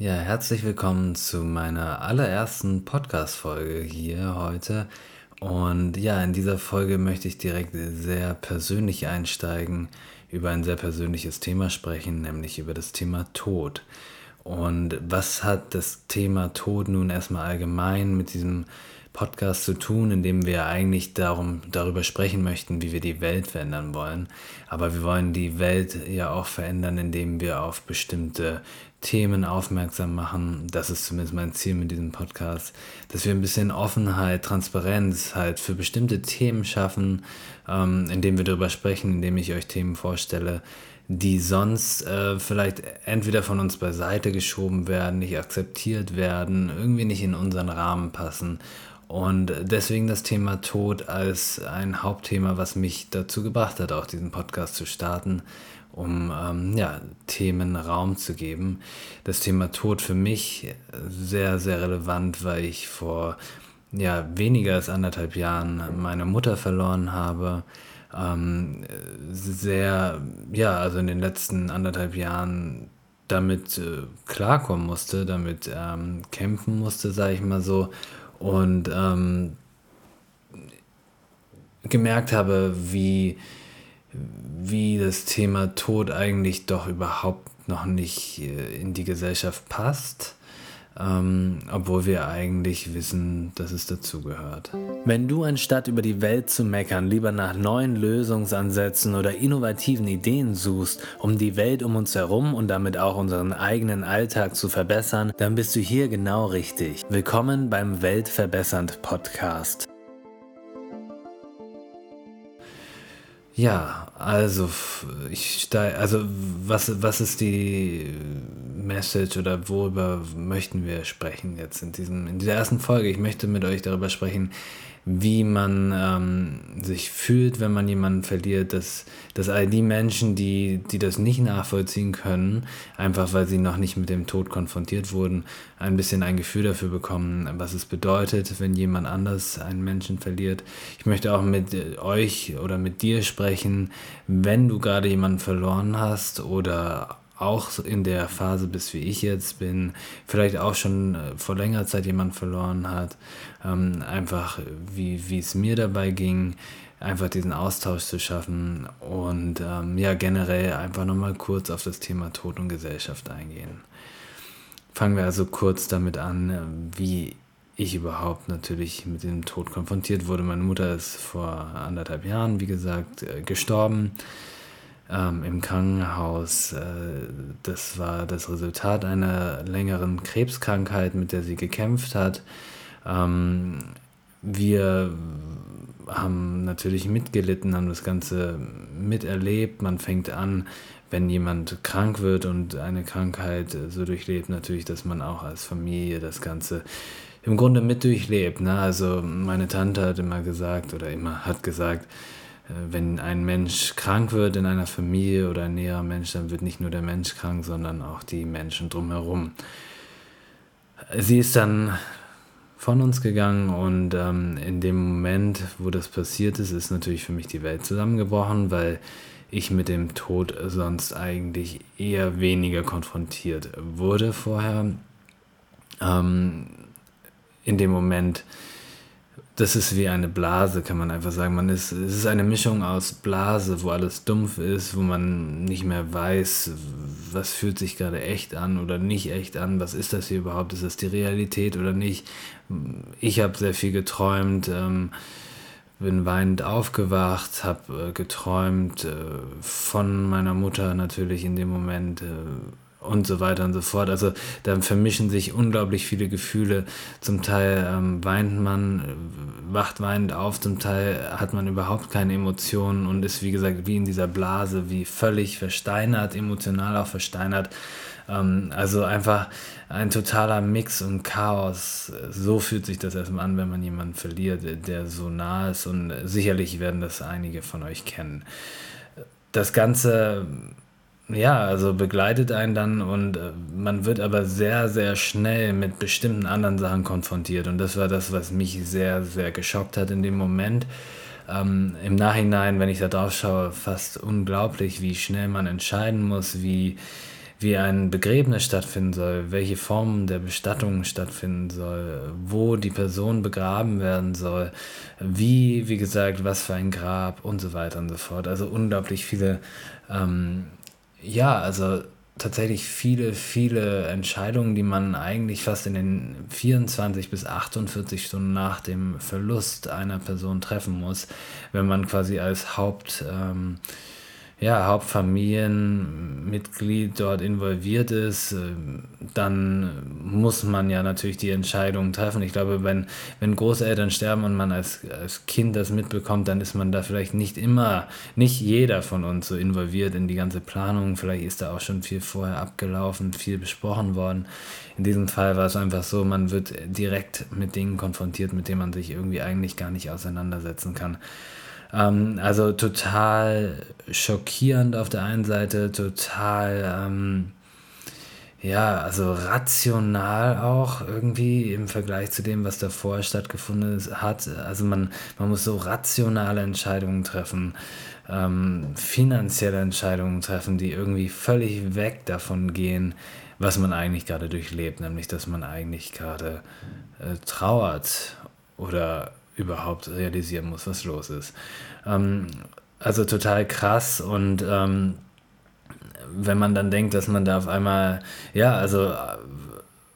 Ja, herzlich willkommen zu meiner allerersten Podcast-Folge hier heute. Und ja, in dieser Folge möchte ich direkt sehr persönlich einsteigen, über ein sehr persönliches Thema sprechen, nämlich über das Thema Tod. Und was hat das Thema Tod nun erstmal allgemein mit diesem Podcast zu tun, in dem wir eigentlich darum, darüber sprechen möchten, wie wir die Welt verändern wollen. Aber wir wollen die Welt ja auch verändern, indem wir auf bestimmte Themen aufmerksam machen. Das ist zumindest mein Ziel mit diesem Podcast, dass wir ein bisschen Offenheit, Transparenz halt für bestimmte Themen schaffen, ähm, indem wir darüber sprechen, indem ich euch Themen vorstelle, die sonst äh, vielleicht entweder von uns beiseite geschoben werden, nicht akzeptiert werden, irgendwie nicht in unseren Rahmen passen. Und deswegen das Thema Tod als ein Hauptthema, was mich dazu gebracht hat, auch diesen Podcast zu starten um ähm, ja, Themen Raum zu geben. Das Thema Tod für mich sehr, sehr relevant, weil ich vor ja, weniger als anderthalb Jahren meine Mutter verloren habe. Ähm, sehr, ja, also in den letzten anderthalb Jahren damit äh, klarkommen musste, damit ähm, kämpfen musste, sage ich mal so. Und ähm, gemerkt habe, wie wie das Thema Tod eigentlich doch überhaupt noch nicht äh, in die Gesellschaft passt, ähm, obwohl wir eigentlich wissen, dass es dazugehört. Wenn du anstatt über die Welt zu meckern lieber nach neuen Lösungsansätzen oder innovativen Ideen suchst, um die Welt um uns herum und damit auch unseren eigenen Alltag zu verbessern, dann bist du hier genau richtig. Willkommen beim Weltverbessernd Podcast. Ja, also ich steig, also was, was ist die Message oder worüber möchten wir sprechen jetzt in diesem in dieser ersten Folge? Ich möchte mit euch darüber sprechen, wie man ähm, sich fühlt, wenn man jemanden verliert, dass, dass all die Menschen, die, die das nicht nachvollziehen können, einfach weil sie noch nicht mit dem Tod konfrontiert wurden, ein bisschen ein Gefühl dafür bekommen, was es bedeutet, wenn jemand anders einen Menschen verliert. Ich möchte auch mit euch oder mit dir sprechen, wenn du gerade jemanden verloren hast oder auch in der Phase bist, wie ich jetzt bin, vielleicht auch schon äh, vor längerer Zeit jemand verloren hat, ähm, einfach wie, wie es mir dabei ging, einfach diesen Austausch zu schaffen und ähm, ja, generell einfach nochmal kurz auf das Thema Tod und Gesellschaft eingehen. Fangen wir also kurz damit an, äh, wie ich überhaupt natürlich mit dem Tod konfrontiert wurde. Meine Mutter ist vor anderthalb Jahren, wie gesagt, äh, gestorben ähm, im Krankenhaus. Äh, das war das Resultat einer längeren Krebskrankheit, mit der sie gekämpft hat. Ähm, wir haben natürlich mitgelitten, haben das Ganze miterlebt. Man fängt an, wenn jemand krank wird und eine Krankheit so durchlebt, natürlich, dass man auch als Familie das Ganze im Grunde mit durchlebt. Ne? Also meine Tante hat immer gesagt oder immer hat gesagt, wenn ein Mensch krank wird in einer Familie oder ein näherer Mensch, dann wird nicht nur der Mensch krank, sondern auch die Menschen drumherum. Sie ist dann von uns gegangen und ähm, in dem Moment, wo das passiert ist, ist natürlich für mich die Welt zusammengebrochen, weil ich mit dem Tod sonst eigentlich eher weniger konfrontiert wurde vorher. Ähm, in dem Moment das ist wie eine Blase, kann man einfach sagen. Man ist, es ist eine Mischung aus Blase, wo alles dumpf ist, wo man nicht mehr weiß, was fühlt sich gerade echt an oder nicht echt an, was ist das hier überhaupt, ist das die Realität oder nicht. Ich habe sehr viel geträumt, ähm, bin weinend aufgewacht, habe äh, geträumt äh, von meiner Mutter natürlich in dem Moment. Äh, und so weiter und so fort. Also da vermischen sich unglaublich viele Gefühle. Zum Teil ähm, weint man, äh, wacht weinend auf, zum Teil hat man überhaupt keine Emotionen und ist wie gesagt wie in dieser Blase, wie völlig versteinert, emotional auch versteinert. Ähm, also einfach ein totaler Mix und Chaos. So fühlt sich das erstmal an, wenn man jemanden verliert, der so nah ist und sicherlich werden das einige von euch kennen. Das Ganze ja, also begleitet einen dann und äh, man wird aber sehr, sehr schnell mit bestimmten anderen Sachen konfrontiert. Und das war das, was mich sehr, sehr geschockt hat in dem Moment. Ähm, Im Nachhinein, wenn ich da drauf schaue, fast unglaublich, wie schnell man entscheiden muss, wie, wie ein Begräbnis stattfinden soll, welche Form der Bestattung stattfinden soll, wo die Person begraben werden soll, wie, wie gesagt, was für ein Grab und so weiter und so fort. Also unglaublich viele, ähm, ja, also tatsächlich viele, viele Entscheidungen, die man eigentlich fast in den 24 bis 48 Stunden nach dem Verlust einer Person treffen muss, wenn man quasi als Haupt... Ähm, ja, Hauptfamilienmitglied dort involviert ist, ähm, dann muss man ja natürlich die Entscheidung treffen. Ich glaube, wenn, wenn Großeltern sterben und man als, als Kind das mitbekommt, dann ist man da vielleicht nicht immer, nicht jeder von uns so involviert in die ganze Planung. Vielleicht ist da auch schon viel vorher abgelaufen, viel besprochen worden. In diesem Fall war es einfach so, man wird direkt mit Dingen konfrontiert, mit denen man sich irgendwie eigentlich gar nicht auseinandersetzen kann. Ähm, also total schockierend auf der einen Seite, total, ähm, ja, also rational auch irgendwie im Vergleich zu dem, was davor stattgefunden hat. Also man, man muss so rationale Entscheidungen treffen, ähm, finanzielle Entscheidungen treffen, die irgendwie völlig weg davon gehen, was man eigentlich gerade durchlebt, nämlich dass man eigentlich gerade äh, trauert oder überhaupt realisieren muss, was los ist. Ähm, also total krass und ähm, wenn man dann denkt, dass man da auf einmal, ja, also äh,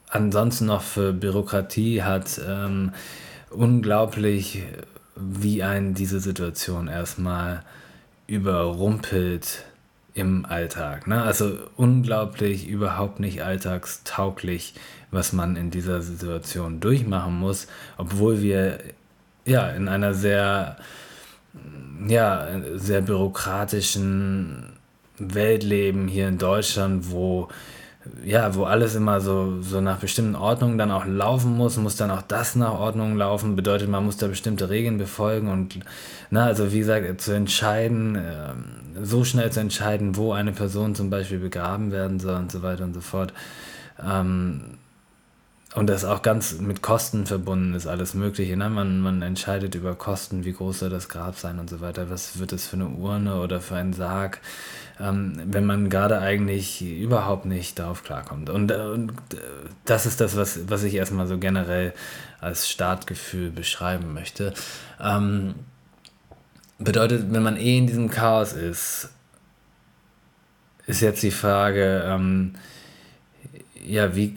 ansonsten noch für Bürokratie hat, ähm, unglaublich, wie ein diese Situation erstmal überrumpelt im Alltag. Ne? Also unglaublich, überhaupt nicht alltagstauglich, was man in dieser Situation durchmachen muss, obwohl wir ja, in einer sehr, ja, sehr bürokratischen Welt leben hier in Deutschland, wo ja, wo alles immer so, so nach bestimmten Ordnungen dann auch laufen muss, muss dann auch das nach Ordnung laufen, bedeutet, man muss da bestimmte Regeln befolgen und, na, also wie gesagt, zu entscheiden, äh, so schnell zu entscheiden, wo eine Person zum Beispiel begraben werden soll und so weiter und so fort. Ähm, und das auch ganz mit Kosten verbunden ist, alles Mögliche. Ne? Man, man entscheidet über Kosten, wie groß soll das Grab sein und so weiter. Was wird es für eine Urne oder für einen Sarg, ähm, wenn man gerade eigentlich überhaupt nicht darauf klarkommt. Und, äh, und äh, das ist das, was, was ich erstmal so generell als Startgefühl beschreiben möchte. Ähm, bedeutet, wenn man eh in diesem Chaos ist, ist jetzt die Frage, ähm, ja, wie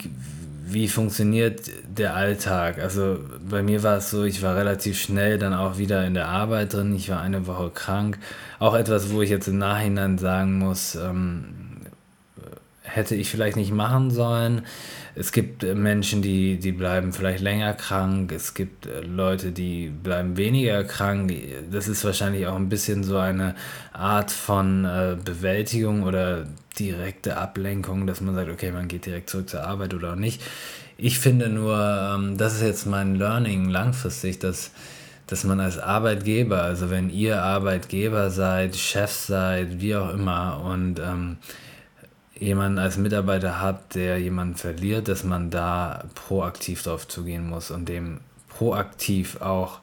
wie funktioniert der Alltag? Also bei mir war es so, ich war relativ schnell dann auch wieder in der Arbeit drin. Ich war eine Woche krank. Auch etwas, wo ich jetzt im Nachhinein sagen muss, ähm, hätte ich vielleicht nicht machen sollen. Es gibt Menschen, die, die bleiben vielleicht länger krank. Es gibt Leute, die bleiben weniger krank. Das ist wahrscheinlich auch ein bisschen so eine Art von äh, Bewältigung oder direkte Ablenkung, dass man sagt, okay, man geht direkt zurück zur Arbeit oder auch nicht. Ich finde nur, ähm, das ist jetzt mein Learning langfristig, dass, dass man als Arbeitgeber, also wenn ihr Arbeitgeber seid, Chef seid, wie auch immer, und ähm, jemanden als Mitarbeiter habt, der jemanden verliert, dass man da proaktiv drauf zugehen muss und dem proaktiv auch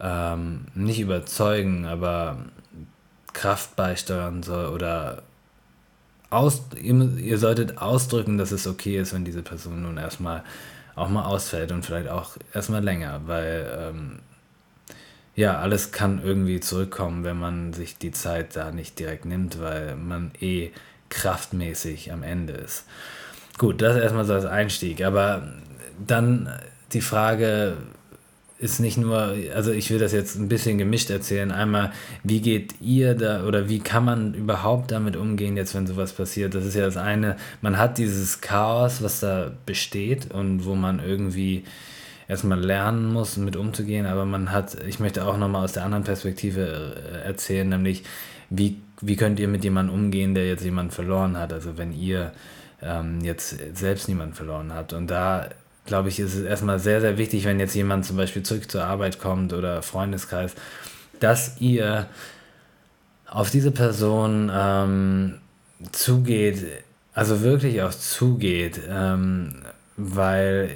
ähm, nicht überzeugen, aber Kraft beisteuern soll oder aus, ihr, ihr solltet ausdrücken, dass es okay ist, wenn diese Person nun erstmal auch mal ausfällt und vielleicht auch erstmal länger, weil ähm, ja, alles kann irgendwie zurückkommen, wenn man sich die Zeit da nicht direkt nimmt, weil man eh kraftmäßig am Ende ist. Gut, das erstmal so als Einstieg, aber dann die Frage, ist nicht nur, also ich will das jetzt ein bisschen gemischt erzählen. Einmal, wie geht ihr da oder wie kann man überhaupt damit umgehen, jetzt wenn sowas passiert? Das ist ja das eine, man hat dieses Chaos, was da besteht und wo man irgendwie erstmal lernen muss, mit umzugehen, aber man hat, ich möchte auch nochmal aus der anderen Perspektive äh, erzählen, nämlich, wie, wie könnt ihr mit jemandem umgehen, der jetzt jemanden verloren hat? Also wenn ihr ähm, jetzt selbst niemanden verloren habt. Und da glaube ich, ist es erstmal sehr, sehr wichtig, wenn jetzt jemand zum Beispiel zurück zur Arbeit kommt oder Freundeskreis, dass ihr auf diese Person ähm, zugeht, also wirklich auch zugeht, ähm, weil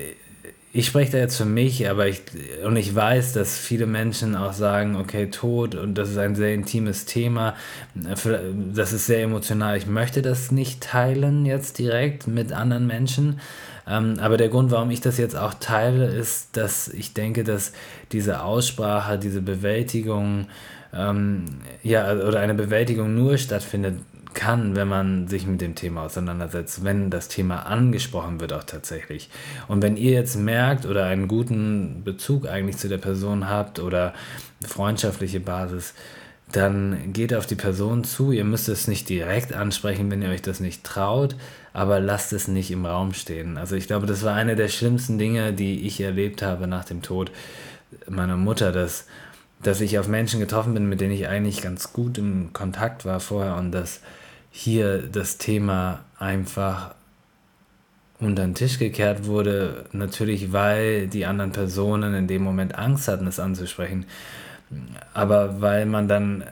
ich spreche da jetzt für mich, aber ich, und ich weiß, dass viele Menschen auch sagen, okay, Tod, und das ist ein sehr intimes Thema, das ist sehr emotional. Ich möchte das nicht teilen jetzt direkt mit anderen Menschen. Ähm, aber der Grund, warum ich das jetzt auch teile, ist, dass ich denke, dass diese Aussprache, diese Bewältigung, ähm, ja, oder eine Bewältigung nur stattfindet, kann, wenn man sich mit dem Thema auseinandersetzt, wenn das Thema angesprochen wird auch tatsächlich. Und wenn ihr jetzt merkt oder einen guten Bezug eigentlich zu der Person habt oder freundschaftliche Basis, dann geht auf die Person zu. Ihr müsst es nicht direkt ansprechen, wenn ihr euch das nicht traut, aber lasst es nicht im Raum stehen. Also ich glaube, das war eine der schlimmsten Dinge, die ich erlebt habe nach dem Tod meiner Mutter, dass, dass ich auf Menschen getroffen bin, mit denen ich eigentlich ganz gut im Kontakt war vorher und dass hier das Thema einfach unter den Tisch gekehrt wurde, natürlich weil die anderen Personen in dem Moment Angst hatten, es anzusprechen, aber weil man dann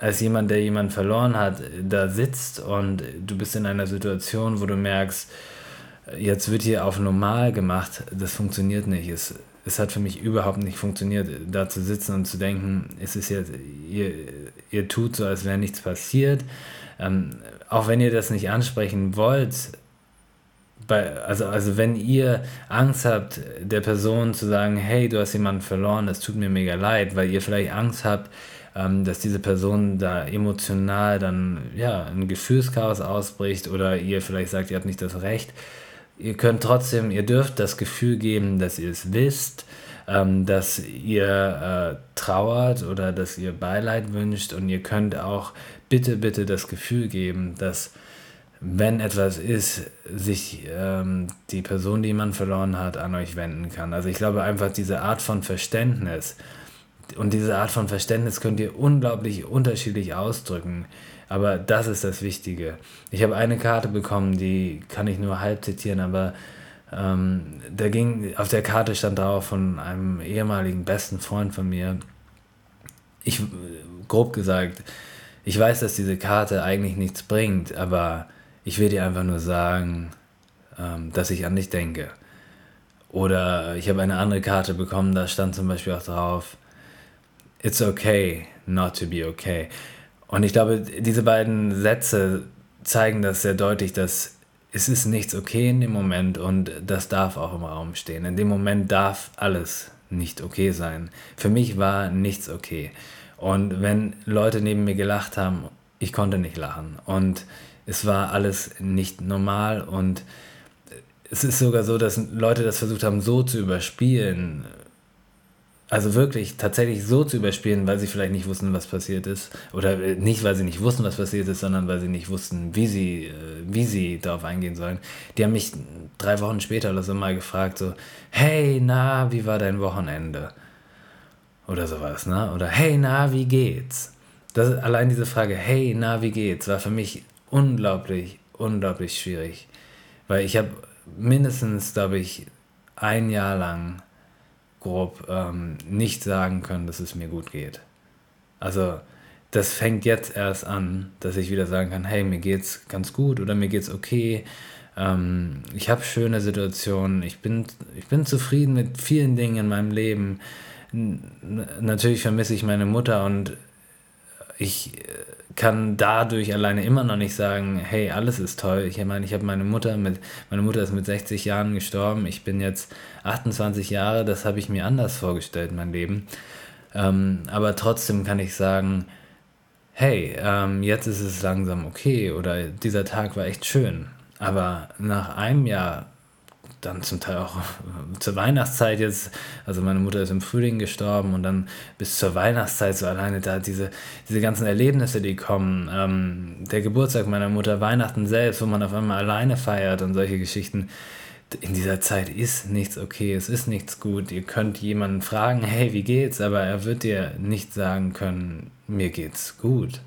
als jemand, der jemanden verloren hat, da sitzt und du bist in einer Situation, wo du merkst, jetzt wird hier auf normal gemacht, das funktioniert nicht. Es, es hat für mich überhaupt nicht funktioniert, da zu sitzen und zu denken, es ist jetzt, ihr, ihr tut so, als wäre nichts passiert. Ähm, auch wenn ihr das nicht ansprechen wollt, bei, also, also wenn ihr Angst habt, der Person zu sagen, hey, du hast jemanden verloren, das tut mir mega leid, weil ihr vielleicht Angst habt, ähm, dass diese Person da emotional dann ja ein Gefühlschaos ausbricht oder ihr vielleicht sagt, ihr habt nicht das Recht. Ihr könnt trotzdem, ihr dürft das Gefühl geben, dass ihr es wisst, ähm, dass ihr äh, trauert oder dass ihr Beileid wünscht und ihr könnt auch bitte, bitte das Gefühl geben, dass wenn etwas ist, sich ähm, die Person, die man verloren hat, an euch wenden kann. Also ich glaube einfach diese Art von Verständnis und diese Art von Verständnis könnt ihr unglaublich unterschiedlich ausdrücken. Aber das ist das Wichtige. Ich habe eine Karte bekommen, die kann ich nur halb zitieren, aber ähm, da ging, auf der Karte stand drauf von einem ehemaligen besten Freund von mir. Ich, grob gesagt, ich weiß, dass diese Karte eigentlich nichts bringt, aber ich will dir einfach nur sagen, ähm, dass ich an dich denke. Oder ich habe eine andere Karte bekommen, da stand zum Beispiel auch drauf, It's okay not to be okay. Und ich glaube, diese beiden Sätze zeigen das sehr deutlich, dass es ist nichts okay in dem Moment und das darf auch im Raum stehen. In dem Moment darf alles nicht okay sein. Für mich war nichts okay. Und wenn Leute neben mir gelacht haben, ich konnte nicht lachen. Und es war alles nicht normal. Und es ist sogar so, dass Leute das versucht haben, so zu überspielen, also wirklich tatsächlich so zu überspielen, weil sie vielleicht nicht wussten, was passiert ist. Oder äh, nicht, weil sie nicht wussten, was passiert ist, sondern weil sie nicht wussten, wie sie, äh, wie sie darauf eingehen sollen. Die haben mich drei Wochen später oder so mal gefragt, so, hey, na, wie war dein Wochenende? Oder sowas, ne? Oder hey, na, wie geht's? Das, allein diese Frage, hey, na, wie geht's, war für mich unglaublich, unglaublich schwierig. Weil ich habe mindestens, glaube ich, ein Jahr lang grob ähm, nicht sagen können, dass es mir gut geht. Also das fängt jetzt erst an, dass ich wieder sagen kann, hey, mir geht's ganz gut oder mir geht's okay. Ähm, ich habe schöne Situationen, ich bin, ich bin zufrieden mit vielen Dingen in meinem Leben. N natürlich vermisse ich meine Mutter und ich äh, kann dadurch alleine immer noch nicht sagen, hey, alles ist toll. Ich meine, ich habe meine Mutter mit, meine Mutter ist mit 60 Jahren gestorben. Ich bin jetzt 28 Jahre, das habe ich mir anders vorgestellt, mein Leben. Ähm, aber trotzdem kann ich sagen, hey, ähm, jetzt ist es langsam okay oder dieser Tag war echt schön. Aber nach einem Jahr dann zum Teil auch zur Weihnachtszeit jetzt, also meine Mutter ist im Frühling gestorben und dann bis zur Weihnachtszeit so alleine da diese, diese ganzen Erlebnisse, die kommen, ähm, der Geburtstag meiner Mutter, Weihnachten selbst, wo man auf einmal alleine feiert und solche Geschichten. In dieser Zeit ist nichts okay, es ist nichts gut. Ihr könnt jemanden fragen, hey, wie geht's? Aber er wird dir nicht sagen können, mir geht's gut.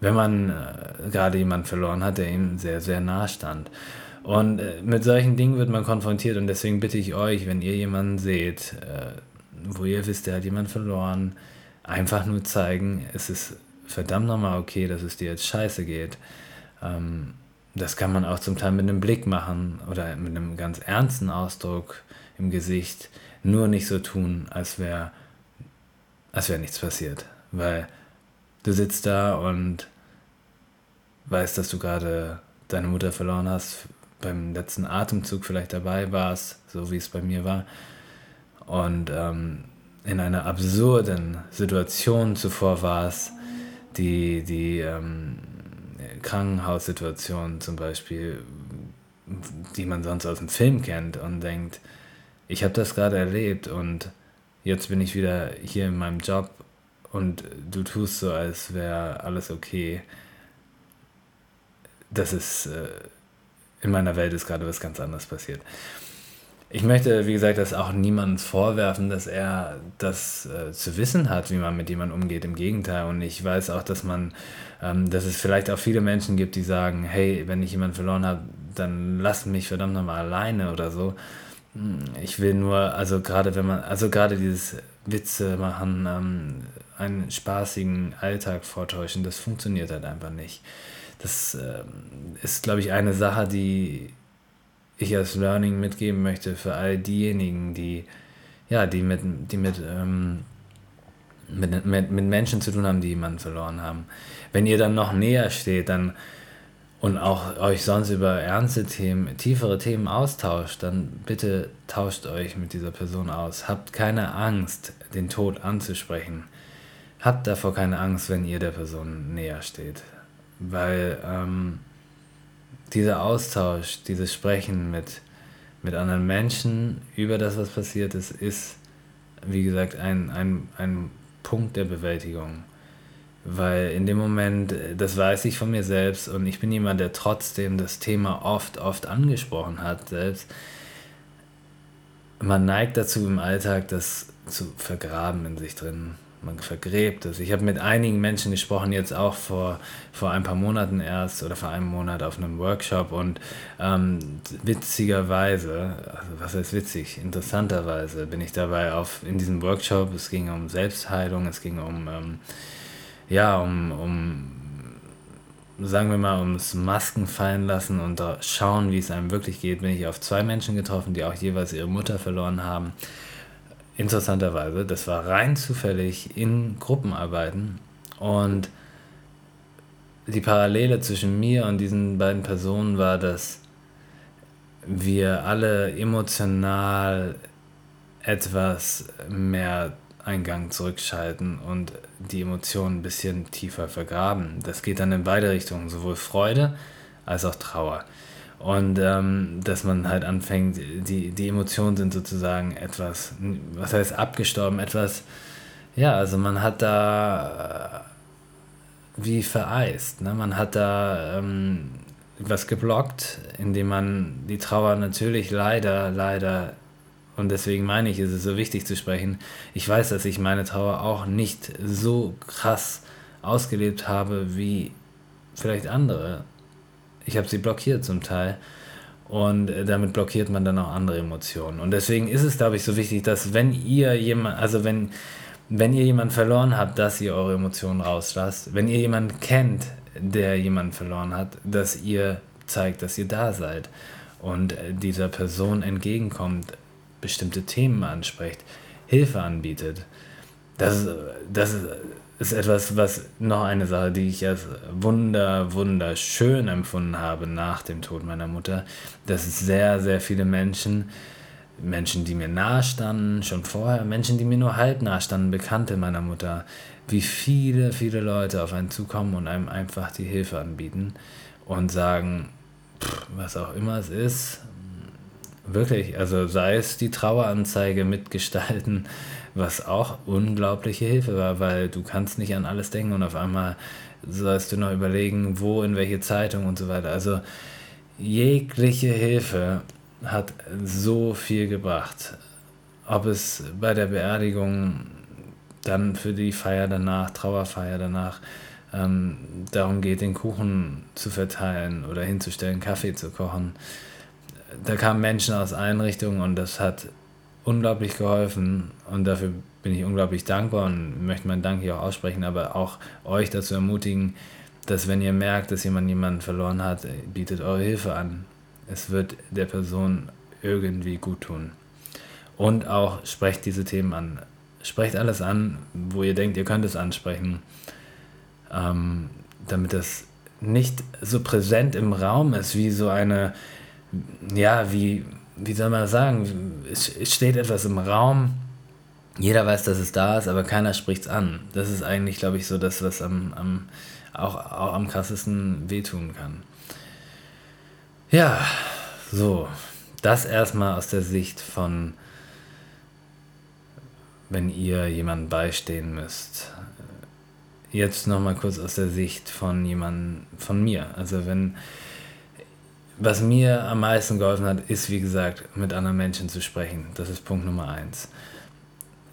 Wenn man äh, gerade jemanden verloren hat, der ihm sehr, sehr nah stand. Und äh, mit solchen Dingen wird man konfrontiert und deswegen bitte ich euch, wenn ihr jemanden seht, äh, wo ihr wisst, der hat jemanden verloren, einfach nur zeigen, es ist verdammt nochmal okay, dass es dir jetzt scheiße geht. Ähm, das kann man auch zum Teil mit einem Blick machen oder mit einem ganz ernsten Ausdruck im Gesicht. Nur nicht so tun, als wäre als wär nichts passiert. Weil du sitzt da und weißt, dass du gerade deine Mutter verloren hast, beim letzten Atemzug vielleicht dabei warst, so wie es bei mir war. Und ähm, in einer absurden Situation zuvor warst, die, die ähm, Krankenhaussituation zum Beispiel, die man sonst aus dem Film kennt und denkt, ich habe das gerade erlebt und jetzt bin ich wieder hier in meinem Job und du tust so, als wäre alles okay. Das ist, äh, in meiner Welt ist gerade was ganz anderes passiert. Ich möchte, wie gesagt, das auch niemandem vorwerfen, dass er das äh, zu wissen hat, wie man mit jemandem umgeht. Im Gegenteil. Und ich weiß auch, dass man, ähm, dass es vielleicht auch viele Menschen gibt, die sagen, hey, wenn ich jemanden verloren habe, dann lass mich verdammt nochmal alleine oder so. Hm, ich will nur, also gerade wenn man, also gerade dieses Witze machen, ähm, einen spaßigen Alltag vortäuschen, das funktioniert halt einfach nicht. Das ähm, ist, glaube ich, eine Sache, die ich als Learning mitgeben möchte für all diejenigen, die, ja, die mit, die mit, ähm, mit, mit, mit Menschen zu tun haben, die jemanden verloren haben. Wenn ihr dann noch näher steht, dann und auch euch sonst über ernste Themen, tiefere Themen austauscht, dann bitte tauscht euch mit dieser Person aus. Habt keine Angst, den Tod anzusprechen. Habt davor keine Angst, wenn ihr der Person näher steht. Weil ähm, dieser Austausch, dieses Sprechen mit, mit anderen Menschen über das, was passiert ist, ist, wie gesagt, ein, ein, ein Punkt der Bewältigung. Weil in dem Moment, das weiß ich von mir selbst und ich bin jemand, der trotzdem das Thema oft, oft angesprochen hat, selbst. Man neigt dazu im Alltag, das zu vergraben in sich drin man vergräbt es. Ich habe mit einigen Menschen gesprochen, jetzt auch vor, vor ein paar Monaten erst oder vor einem Monat auf einem Workshop und ähm, witzigerweise, also was heißt witzig, interessanterweise bin ich dabei auf, in diesem Workshop, es ging um Selbstheilung, es ging um, ähm, ja, um, um, sagen wir mal, ums Masken fallen lassen und schauen, wie es einem wirklich geht, bin ich auf zwei Menschen getroffen, die auch jeweils ihre Mutter verloren haben interessanterweise, das war rein zufällig in Gruppenarbeiten und die Parallele zwischen mir und diesen beiden Personen war, dass wir alle emotional etwas mehr Eingang zurückschalten und die Emotionen ein bisschen tiefer vergraben. Das geht dann in beide Richtungen, sowohl Freude als auch Trauer. Und ähm, dass man halt anfängt, die, die Emotionen sind sozusagen etwas, was heißt abgestorben, etwas, ja, also man hat da äh, wie vereist. Ne? Man hat da ähm, was geblockt, indem man die Trauer natürlich leider, leider, und deswegen meine ich, ist es so wichtig zu sprechen, ich weiß, dass ich meine Trauer auch nicht so krass ausgelebt habe wie vielleicht andere ich habe sie blockiert zum Teil. Und äh, damit blockiert man dann auch andere Emotionen. Und deswegen ist es, glaube ich, so wichtig, dass wenn ihr jemand, also wenn, wenn ihr jemanden verloren habt, dass ihr eure Emotionen rauslasst. Wenn ihr jemanden kennt, der jemanden verloren hat, dass ihr zeigt, dass ihr da seid und äh, dieser Person entgegenkommt, bestimmte Themen anspricht, Hilfe anbietet. Das, das ist etwas, was noch eine Sache, die ich als wunder, wunderschön empfunden habe nach dem Tod meiner Mutter, dass es sehr, sehr viele Menschen, Menschen, die mir nahe standen, schon vorher, Menschen, die mir nur halb nahe standen, Bekannte meiner Mutter, wie viele, viele Leute auf einen zukommen und einem einfach die Hilfe anbieten und sagen, pff, was auch immer es ist, wirklich, also sei es die Traueranzeige mitgestalten, was auch unglaubliche Hilfe war, weil du kannst nicht an alles denken und auf einmal sollst du noch überlegen, wo, in welche Zeitung und so weiter. Also jegliche Hilfe hat so viel gebracht. Ob es bei der Beerdigung dann für die Feier danach, Trauerfeier danach, ähm, darum geht, den Kuchen zu verteilen oder hinzustellen, Kaffee zu kochen. Da kamen Menschen aus allen Richtungen und das hat unglaublich geholfen und dafür bin ich unglaublich dankbar und möchte meinen Dank hier auch aussprechen, aber auch euch dazu ermutigen, dass wenn ihr merkt, dass jemand jemanden verloren hat, bietet eure Hilfe an. Es wird der Person irgendwie gut tun. Und auch sprecht diese Themen an. Sprecht alles an, wo ihr denkt, ihr könnt es ansprechen, ähm, damit das nicht so präsent im Raum ist, wie so eine, ja, wie, wie soll man das sagen, es, steht etwas im Raum, jeder weiß, dass es da ist, aber keiner spricht es an. Das ist eigentlich, glaube ich, so das, was am, am, auch, auch am krassesten wehtun kann. Ja, so. Das erstmal aus der Sicht von, wenn ihr jemandem beistehen müsst. Jetzt nochmal kurz aus der Sicht von jemandem, von mir. Also wenn, was mir am meisten geholfen hat, ist wie gesagt, mit anderen Menschen zu sprechen. Das ist Punkt Nummer eins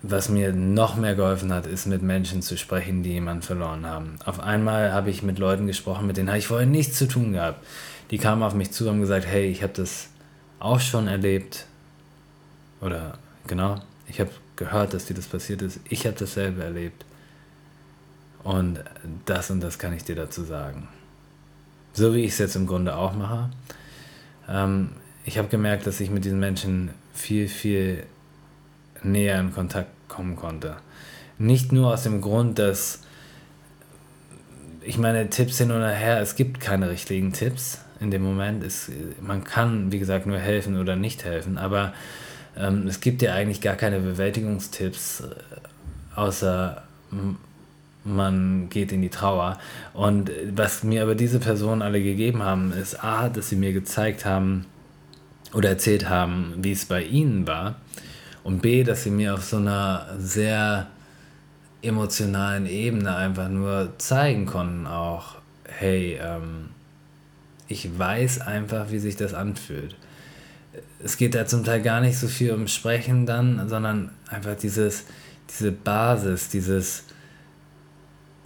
was mir noch mehr geholfen hat, ist mit Menschen zu sprechen, die jemanden verloren haben. Auf einmal habe ich mit Leuten gesprochen, mit denen habe ich vorher nichts zu tun gehabt. Die kamen auf mich zu und haben gesagt, hey, ich habe das auch schon erlebt. Oder genau, ich habe gehört, dass dir das passiert ist. Ich habe dasselbe erlebt. Und das und das kann ich dir dazu sagen. So wie ich es jetzt im Grunde auch mache. Ähm, ich habe gemerkt, dass ich mit diesen Menschen viel, viel näher in Kontakt kommen konnte. Nicht nur aus dem Grund, dass ich meine, Tipps hin oder her, es gibt keine richtigen Tipps in dem Moment. Es, man kann, wie gesagt, nur helfen oder nicht helfen, aber ähm, es gibt ja eigentlich gar keine Bewältigungstipps, äh, außer man geht in die Trauer. Und was mir aber diese Personen alle gegeben haben, ist A, dass sie mir gezeigt haben oder erzählt haben, wie es bei ihnen war und B, dass sie mir auf so einer sehr emotionalen Ebene einfach nur zeigen konnten, auch, hey, ähm, ich weiß einfach, wie sich das anfühlt. Es geht da zum Teil gar nicht so viel um Sprechen dann, sondern einfach dieses, diese Basis, dieses,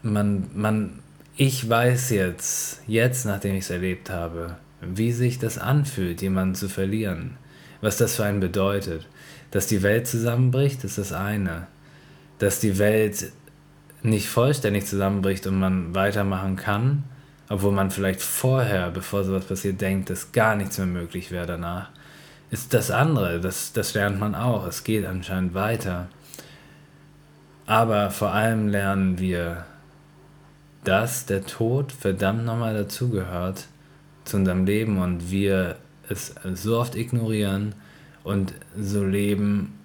man, man, ich weiß jetzt, jetzt nachdem ich es erlebt habe, wie sich das anfühlt, jemanden zu verlieren, was das für einen bedeutet. Dass die Welt zusammenbricht, ist das eine. Dass die Welt nicht vollständig zusammenbricht und man weitermachen kann, obwohl man vielleicht vorher, bevor sowas passiert, denkt, dass gar nichts mehr möglich wäre danach, ist das andere. Das, das lernt man auch. Es geht anscheinend weiter. Aber vor allem lernen wir, dass der Tod verdammt nochmal dazugehört zu unserem Leben und wir es so oft ignorieren und so leben,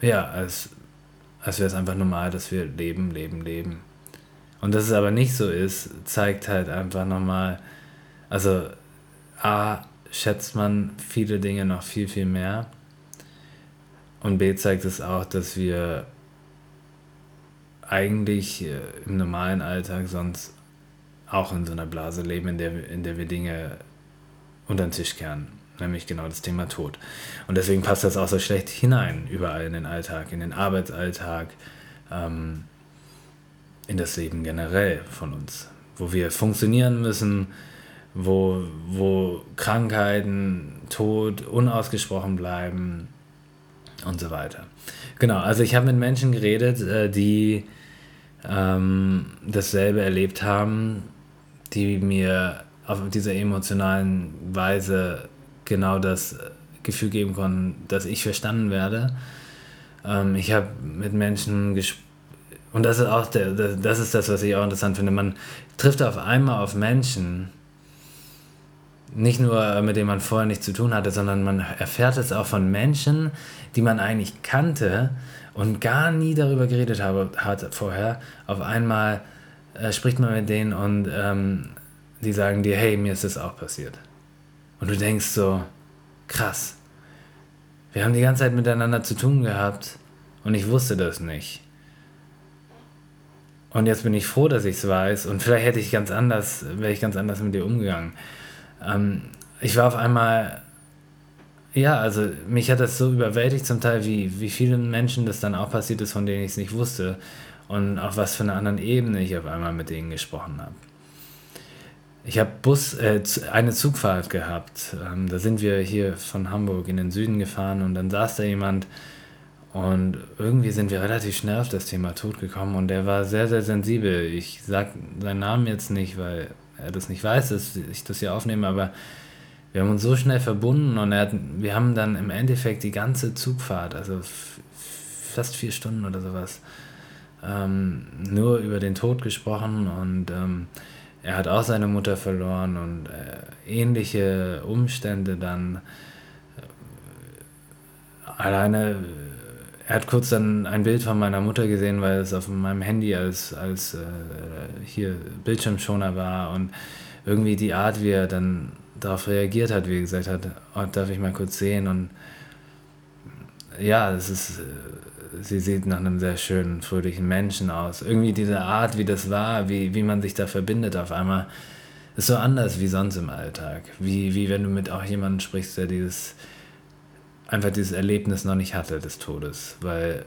ja, als, als wäre es einfach normal, dass wir leben, leben, leben. Und dass es aber nicht so ist, zeigt halt einfach nochmal, also A, schätzt man viele Dinge noch viel, viel mehr. Und B zeigt es auch, dass wir eigentlich äh, im normalen Alltag sonst auch in so einer Blase leben, in der, in der wir Dinge unter den Tisch kehren nämlich genau das Thema Tod. Und deswegen passt das auch so schlecht hinein, überall in den Alltag, in den Arbeitsalltag, ähm, in das Leben generell von uns, wo wir funktionieren müssen, wo, wo Krankheiten, Tod unausgesprochen bleiben und so weiter. Genau, also ich habe mit Menschen geredet, äh, die ähm, dasselbe erlebt haben, die mir auf dieser emotionalen Weise genau das Gefühl geben konnten, dass ich verstanden werde. Ähm, ich habe mit Menschen gesprochen, und das ist auch der, das ist das, was ich auch interessant finde. Man trifft auf einmal auf Menschen, nicht nur mit denen man vorher nichts zu tun hatte, sondern man erfährt es auch von Menschen, die man eigentlich kannte und gar nie darüber geredet habe, hat vorher. Auf einmal äh, spricht man mit denen und ähm, die sagen dir, hey, mir ist das auch passiert. Und du denkst so, krass. Wir haben die ganze Zeit miteinander zu tun gehabt und ich wusste das nicht. Und jetzt bin ich froh, dass ich es weiß und vielleicht hätte ich ganz anders, wäre ich ganz anders mit dir umgegangen. Ähm, ich war auf einmal, ja, also mich hat das so überwältigt zum Teil, wie, wie vielen Menschen das dann auch passiert ist, von denen ich es nicht wusste und auf was für einer anderen Ebene ich auf einmal mit denen gesprochen habe. Ich habe Bus, äh, eine Zugfahrt gehabt. Ähm, da sind wir hier von Hamburg in den Süden gefahren und dann saß da jemand Und irgendwie sind wir relativ schnell auf das Thema Tod gekommen und er war sehr, sehr sensibel. Ich sage seinen Namen jetzt nicht, weil das nicht weiß, dass ich das hier aufnehme, aber wir haben uns so schnell verbunden und er hat, wir haben dann im Endeffekt die ganze Zugfahrt, also fast vier Stunden oder sowas, ähm, nur über den Tod gesprochen und ähm, er hat auch seine Mutter verloren und äh, ähnliche Umstände dann. Äh, alleine er hat kurz dann ein Bild von meiner Mutter gesehen, weil es auf meinem Handy als, als äh, hier Bildschirmschoner war und irgendwie die Art, wie er dann darauf reagiert hat, wie er gesagt hat, oh, darf ich mal kurz sehen und ja, es ist, äh, sie sieht nach einem sehr schönen, fröhlichen Menschen aus. Irgendwie diese Art, wie das war, wie, wie man sich da verbindet auf einmal, ist so anders wie sonst im Alltag. Wie, wie wenn du mit auch jemandem sprichst, der dieses einfach dieses Erlebnis noch nicht hatte des Todes, weil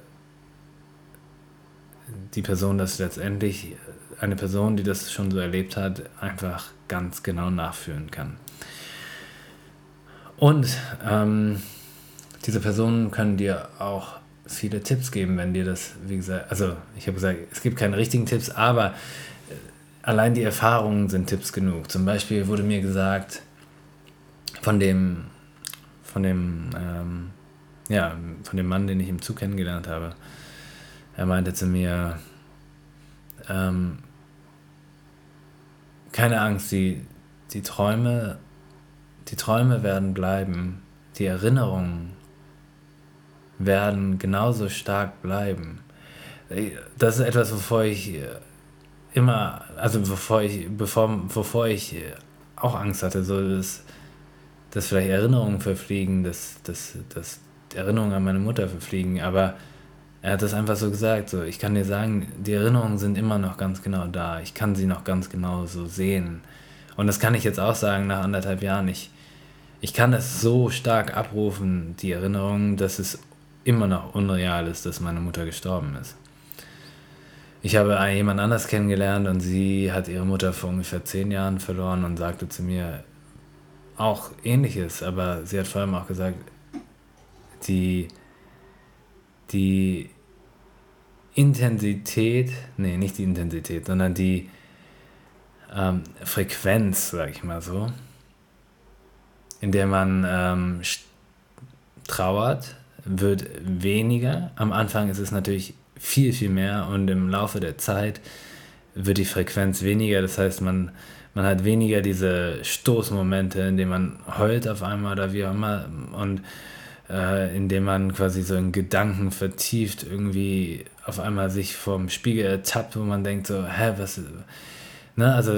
die Person das letztendlich, eine Person, die das schon so erlebt hat, einfach ganz genau nachfühlen kann. Und ähm, diese Personen können dir auch viele Tipps geben, wenn dir das, wie gesagt, also ich habe gesagt, es gibt keine richtigen Tipps, aber äh, allein die Erfahrungen sind Tipps genug. Zum Beispiel wurde mir gesagt von dem von dem, ähm, ja, von dem Mann, den ich im Zug kennengelernt habe. Er meinte zu mir, ähm, keine Angst, die, die Träume, die Träume werden bleiben, die Erinnerungen werden genauso stark bleiben. Das ist etwas, wovor ich immer, also bevor ich, bevor, bevor ich auch Angst hatte, so das dass vielleicht Erinnerungen verfliegen, dass, dass, dass Erinnerungen an meine Mutter verfliegen, aber er hat das einfach so gesagt, so, ich kann dir sagen, die Erinnerungen sind immer noch ganz genau da, ich kann sie noch ganz genau so sehen. Und das kann ich jetzt auch sagen nach anderthalb Jahren. Ich, ich kann es so stark abrufen, die Erinnerungen, dass es immer noch unreal ist, dass meine Mutter gestorben ist. Ich habe jemand anders kennengelernt und sie hat ihre Mutter vor ungefähr zehn Jahren verloren und sagte zu mir, auch ähnliches, aber sie hat vor allem auch gesagt, die, die Intensität, nee, nicht die Intensität, sondern die ähm, Frequenz, sag ich mal so, in der man ähm, trauert, wird weniger. Am Anfang ist es natürlich viel, viel mehr und im Laufe der Zeit wird die Frequenz weniger. Das heißt, man man hat weniger diese Stoßmomente, in denen man heult auf einmal oder wie auch immer und äh, indem man quasi so in Gedanken vertieft irgendwie auf einmal sich vorm Spiegel ertappt, wo man denkt so, hä, was, ne, also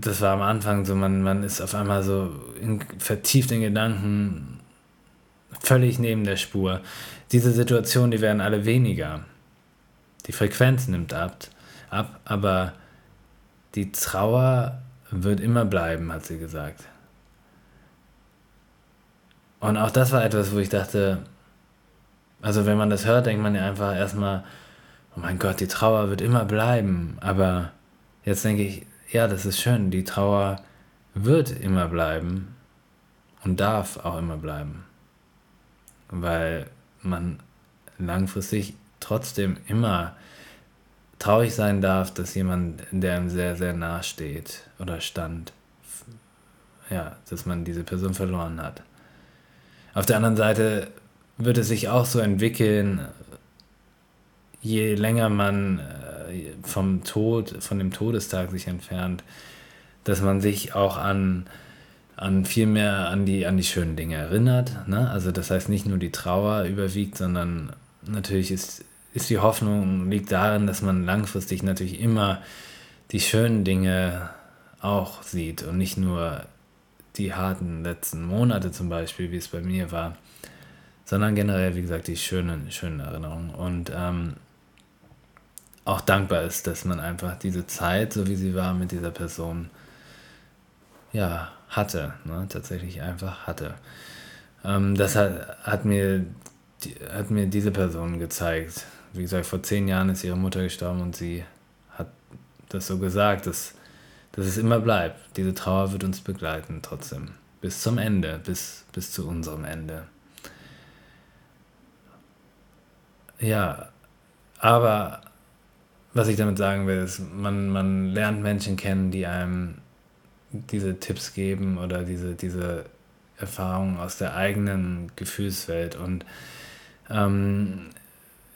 das war am Anfang so, man, man ist auf einmal so in, vertieft in Gedanken, völlig neben der Spur. Diese Situationen, die werden alle weniger. Die Frequenz nimmt ab, ab aber die Trauer wird immer bleiben, hat sie gesagt. Und auch das war etwas, wo ich dachte, also wenn man das hört, denkt man ja einfach erstmal, oh mein Gott, die Trauer wird immer bleiben. Aber jetzt denke ich, ja, das ist schön, die Trauer wird immer bleiben und darf auch immer bleiben. Weil man langfristig trotzdem immer traurig sein darf, dass jemand, der einem sehr, sehr nah steht oder stand, ja, dass man diese Person verloren hat. Auf der anderen Seite wird es sich auch so entwickeln, je länger man äh, vom Tod, von dem Todestag sich entfernt, dass man sich auch an, an viel mehr an die, an die schönen Dinge erinnert. Ne? Also das heißt nicht nur die Trauer überwiegt, sondern natürlich ist ist die Hoffnung, liegt darin, dass man langfristig natürlich immer die schönen Dinge auch sieht und nicht nur die harten letzten Monate zum Beispiel, wie es bei mir war, sondern generell, wie gesagt, die schönen, schönen Erinnerungen. Und ähm, auch dankbar ist, dass man einfach diese Zeit, so wie sie war, mit dieser Person, ja, hatte, ne? tatsächlich einfach hatte. Ähm, das hat, hat, mir, hat mir diese Person gezeigt, wie gesagt, vor zehn Jahren ist ihre Mutter gestorben und sie hat das so gesagt, dass, dass es immer bleibt. Diese Trauer wird uns begleiten trotzdem. Bis zum Ende, bis, bis zu unserem Ende. ja, aber was ich damit sagen will, ist, man, man lernt Menschen kennen, die einem diese Tipps geben oder diese, diese Erfahrungen aus der eigenen Gefühlswelt. Und ähm,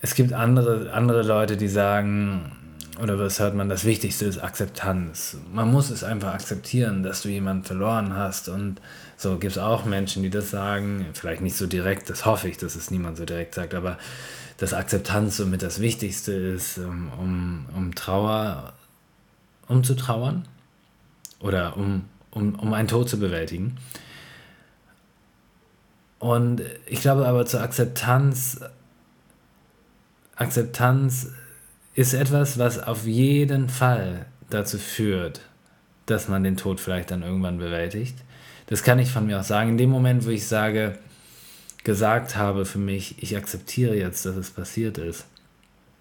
es gibt andere, andere Leute, die sagen, oder was hört man, das Wichtigste ist Akzeptanz. Man muss es einfach akzeptieren, dass du jemanden verloren hast. Und so gibt es auch Menschen, die das sagen, vielleicht nicht so direkt, das hoffe ich, dass es niemand so direkt sagt, aber dass Akzeptanz somit das Wichtigste ist, um, um, um Trauer, um zu trauern oder um, um, um einen Tod zu bewältigen. Und ich glaube aber zur Akzeptanz, Akzeptanz ist etwas, was auf jeden Fall dazu führt, dass man den Tod vielleicht dann irgendwann bewältigt. Das kann ich von mir auch sagen. In dem Moment, wo ich sage, gesagt habe für mich, ich akzeptiere jetzt, dass es passiert ist.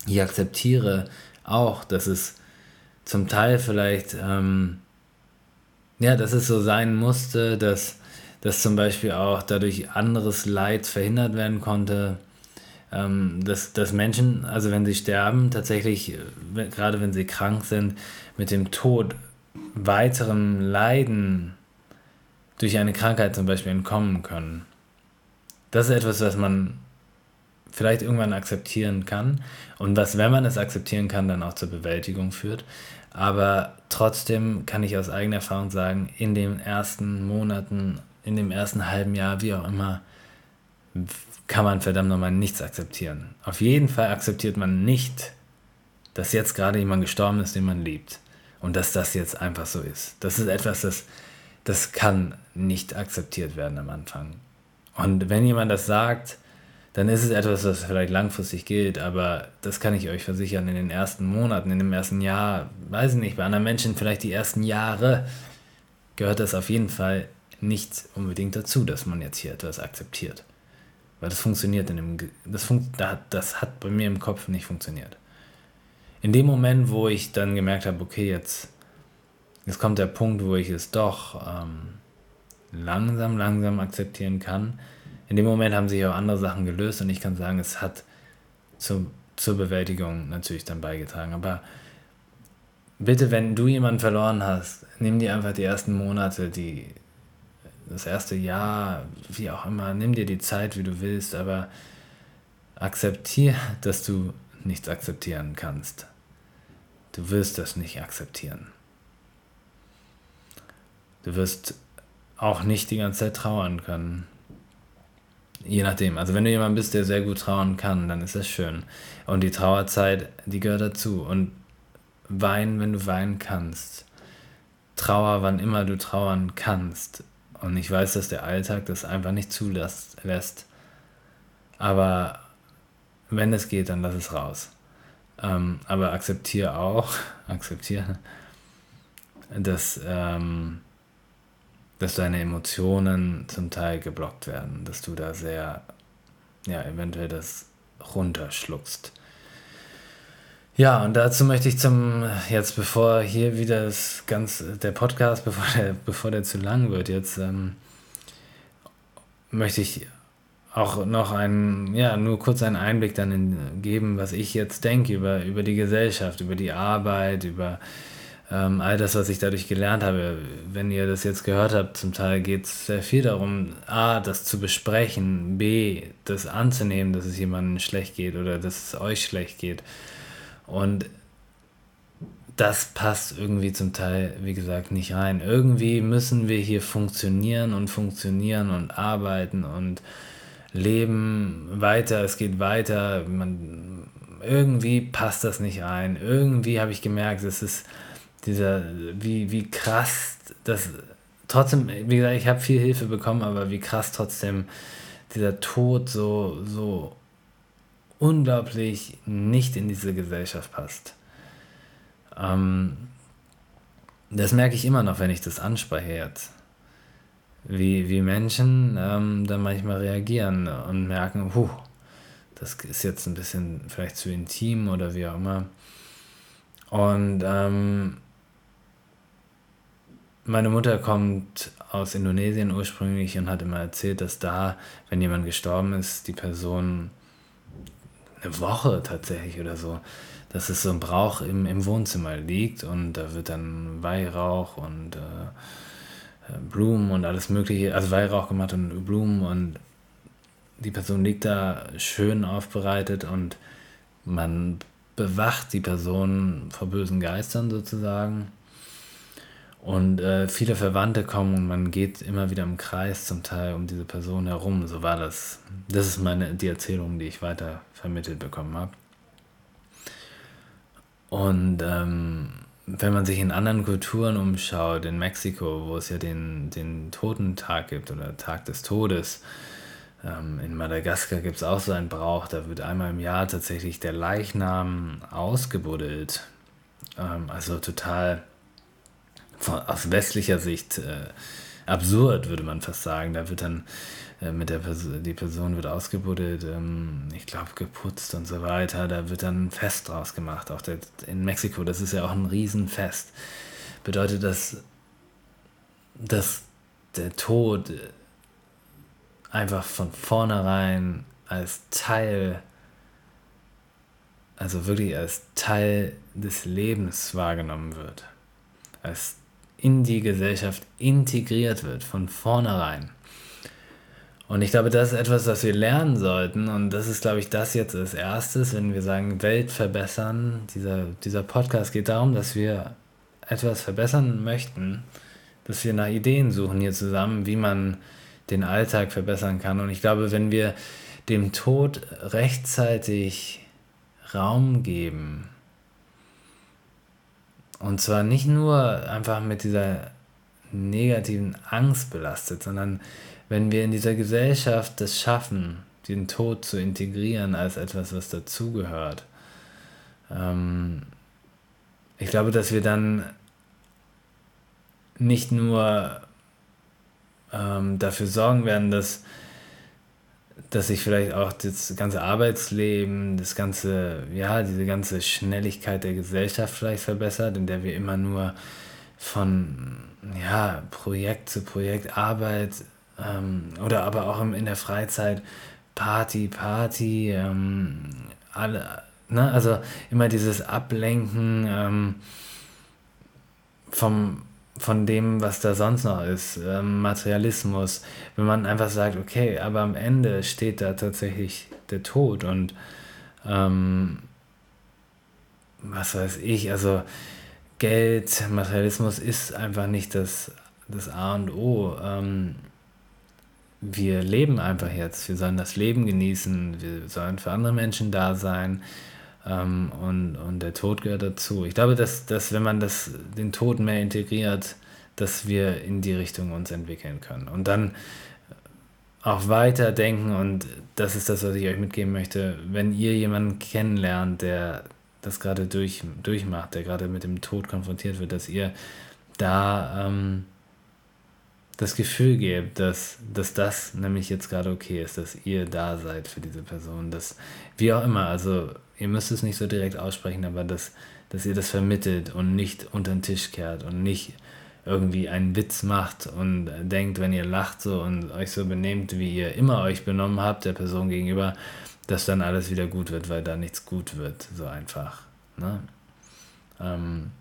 Ich akzeptiere auch, dass es zum Teil vielleicht, ähm, ja, dass es so sein musste, dass, dass zum Beispiel auch dadurch anderes Leid verhindert werden konnte. Ähm, dass, dass Menschen, also wenn sie sterben, tatsächlich, äh, gerade wenn sie krank sind, mit dem Tod weiterem Leiden durch eine Krankheit zum Beispiel entkommen können. Das ist etwas, was man vielleicht irgendwann akzeptieren kann und was, wenn man es akzeptieren kann, dann auch zur Bewältigung führt. Aber trotzdem kann ich aus eigener Erfahrung sagen, in den ersten Monaten, in dem ersten halben Jahr, wie auch immer, kann man verdammt nochmal nichts akzeptieren. Auf jeden Fall akzeptiert man nicht, dass jetzt gerade jemand gestorben ist, den man liebt. Und dass das jetzt einfach so ist. Das ist etwas, das, das kann nicht akzeptiert werden am Anfang. Und wenn jemand das sagt, dann ist es etwas, was vielleicht langfristig gilt, aber das kann ich euch versichern, in den ersten Monaten, in dem ersten Jahr, weiß ich nicht, bei anderen Menschen vielleicht die ersten Jahre, gehört das auf jeden Fall nicht unbedingt dazu, dass man jetzt hier etwas akzeptiert. Weil das funktioniert in dem, das, fun das hat bei mir im Kopf nicht funktioniert. In dem Moment, wo ich dann gemerkt habe, okay, jetzt, jetzt kommt der Punkt, wo ich es doch ähm, langsam, langsam akzeptieren kann. In dem Moment haben sich auch andere Sachen gelöst und ich kann sagen, es hat zu, zur Bewältigung natürlich dann beigetragen. Aber bitte, wenn du jemanden verloren hast, nimm dir einfach die ersten Monate, die, das erste Jahr, wie auch immer, nimm dir die Zeit, wie du willst, aber akzeptier, dass du nichts akzeptieren kannst. Du wirst das nicht akzeptieren. Du wirst auch nicht die ganze Zeit trauern können. Je nachdem. Also wenn du jemand bist, der sehr gut trauern kann, dann ist das schön. Und die Trauerzeit, die gehört dazu. Und weinen, wenn du weinen kannst. Trauer, wann immer du trauern kannst. Und ich weiß, dass der Alltag das einfach nicht zulässt. Aber wenn es geht, dann lass es raus. Ähm, aber akzeptiere auch, akzeptiere, dass ähm, dass deine Emotionen zum Teil geblockt werden, dass du da sehr, ja, eventuell das runterschluckst. Ja, und dazu möchte ich zum, jetzt bevor hier wieder das ganz, der Podcast, bevor der, bevor der zu lang wird, jetzt ähm, möchte ich auch noch einen, ja, nur kurz einen Einblick dann in, geben, was ich jetzt denke über, über die Gesellschaft, über die Arbeit, über ähm, all das, was ich dadurch gelernt habe. Wenn ihr das jetzt gehört habt, zum Teil geht es sehr viel darum, A, das zu besprechen, B, das anzunehmen, dass es jemandem schlecht geht oder dass es euch schlecht geht. Und das passt irgendwie zum Teil, wie gesagt, nicht rein. Irgendwie müssen wir hier funktionieren und funktionieren und arbeiten und leben weiter, es geht weiter. Man, irgendwie passt das nicht rein. Irgendwie habe ich gemerkt, es ist dieser, wie, wie krass das, trotzdem, wie gesagt, ich habe viel Hilfe bekommen, aber wie krass trotzdem dieser Tod so, so unglaublich nicht in diese Gesellschaft passt. Ähm, das merke ich immer noch, wenn ich das anspreche jetzt. Wie, wie Menschen ähm, dann manchmal reagieren und merken, huh, das ist jetzt ein bisschen vielleicht zu intim oder wie auch immer. Und ähm, meine Mutter kommt aus Indonesien ursprünglich und hat immer erzählt, dass da, wenn jemand gestorben ist, die Person eine Woche tatsächlich oder so, dass es so ein Brauch im, im Wohnzimmer liegt und da wird dann Weihrauch und äh, äh, Blumen und alles mögliche, also Weihrauch gemacht und Blumen und die Person liegt da schön aufbereitet und man bewacht die Person vor bösen Geistern sozusagen. Und äh, viele Verwandte kommen und man geht immer wieder im Kreis zum Teil um diese Person herum. So war das. Das ist meine, die Erzählung, die ich weiter vermittelt bekommen habe. Und ähm, wenn man sich in anderen Kulturen umschaut, in Mexiko, wo es ja den, den Totentag gibt oder Tag des Todes, ähm, in Madagaskar gibt es auch so einen Brauch, da wird einmal im Jahr tatsächlich der Leichnam ausgebuddelt. Ähm, also total von, aus westlicher Sicht äh, absurd, würde man fast sagen. Da wird dann äh, mit der Person, die Person wird ausgebuddelt, ähm, ich glaube geputzt und so weiter. Da wird dann ein Fest draus gemacht. Auch in Mexiko, das ist ja auch ein Riesenfest. Bedeutet das, dass der Tod einfach von vornherein als Teil, also wirklich als Teil des Lebens wahrgenommen wird. Als in die Gesellschaft integriert wird, von vornherein. Und ich glaube, das ist etwas, was wir lernen sollten. Und das ist, glaube ich, das jetzt als erstes, wenn wir sagen, Welt verbessern. Dieser, dieser Podcast geht darum, dass wir etwas verbessern möchten, dass wir nach Ideen suchen hier zusammen, wie man den Alltag verbessern kann. Und ich glaube, wenn wir dem Tod rechtzeitig Raum geben, und zwar nicht nur einfach mit dieser negativen Angst belastet, sondern wenn wir in dieser Gesellschaft das schaffen, den Tod zu integrieren als etwas, was dazugehört, ähm, ich glaube, dass wir dann nicht nur ähm, dafür sorgen werden, dass, dass sich vielleicht auch das ganze Arbeitsleben, das ganze, ja, diese ganze Schnelligkeit der Gesellschaft vielleicht verbessert, in der wir immer nur von ja, Projekt zu Projekt Arbeit ähm, oder aber auch in der Freizeit Party, Party, ähm, alle, ne? also immer dieses Ablenken ähm, vom, von dem, was da sonst noch ist, ähm, Materialismus, wenn man einfach sagt, okay, aber am Ende steht da tatsächlich der Tod und ähm, was weiß ich, also Geld, Materialismus ist einfach nicht das, das A und O. Ähm, wir leben einfach jetzt, wir sollen das Leben genießen, wir sollen für andere Menschen da sein ähm, und, und der Tod gehört dazu. Ich glaube, dass, dass wenn man das, den Tod mehr integriert, dass wir in die Richtung uns entwickeln können. Und dann auch weiter denken und das ist das, was ich euch mitgeben möchte, wenn ihr jemanden kennenlernt, der das gerade durch, durchmacht, der gerade mit dem Tod konfrontiert wird, dass ihr da ähm, das Gefühl gebt, dass, dass das nämlich jetzt gerade okay ist, dass ihr da seid für diese Person, dass wie auch immer, also ihr müsst es nicht so direkt aussprechen, aber dass, dass ihr das vermittelt und nicht unter den Tisch kehrt und nicht irgendwie einen Witz macht und denkt, wenn ihr lacht so und euch so benehmt, wie ihr immer euch benommen habt, der Person gegenüber, dass dann alles wieder gut wird, weil da nichts gut wird, so einfach. Ne? Ähm,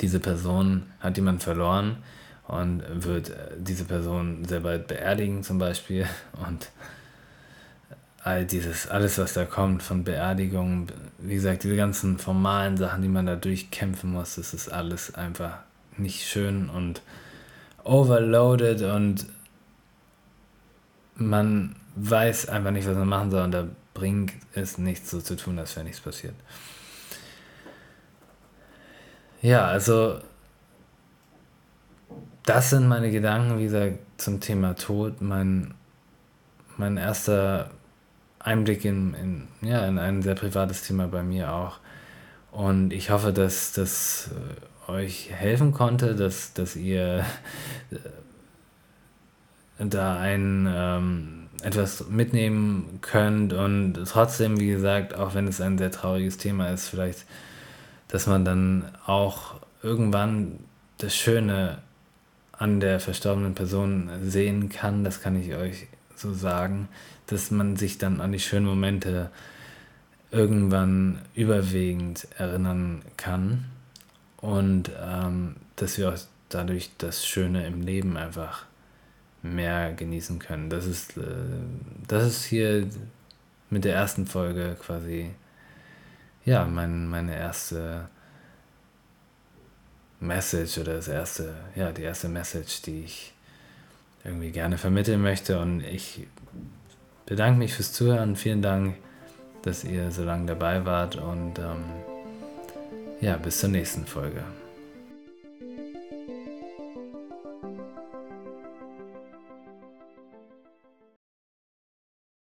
diese Person hat jemand verloren und wird äh, diese Person sehr bald beerdigen zum Beispiel und all dieses, alles was da kommt von Beerdigung, wie gesagt, diese ganzen formalen Sachen, die man da durchkämpfen muss, das ist alles einfach nicht schön und overloaded und man weiß einfach nicht, was man machen soll und da bringt es nichts so zu tun, als wäre nichts passiert. Ja, also das sind meine Gedanken, wie gesagt, zum Thema Tod. Mein, mein erster Einblick in, in, ja, in ein sehr privates Thema bei mir auch. Und ich hoffe, dass das äh, euch helfen konnte, dass, dass ihr äh, da ein ähm, etwas mitnehmen könnt. Und trotzdem, wie gesagt, auch wenn es ein sehr trauriges Thema ist, vielleicht, dass man dann auch irgendwann das Schöne an der verstorbenen Person sehen kann, das kann ich euch so sagen, dass man sich dann an die schönen Momente irgendwann überwiegend erinnern kann und ähm, dass wir auch dadurch das Schöne im Leben einfach mehr genießen können. Das ist, äh, das ist hier mit der ersten Folge quasi, ja, mein, meine erste Message oder das erste, ja, die erste Message, die ich irgendwie gerne vermitteln möchte. Und ich bedanke mich fürs Zuhören. Vielen Dank, dass ihr so lange dabei wart und ähm, ja, bis zur nächsten Folge.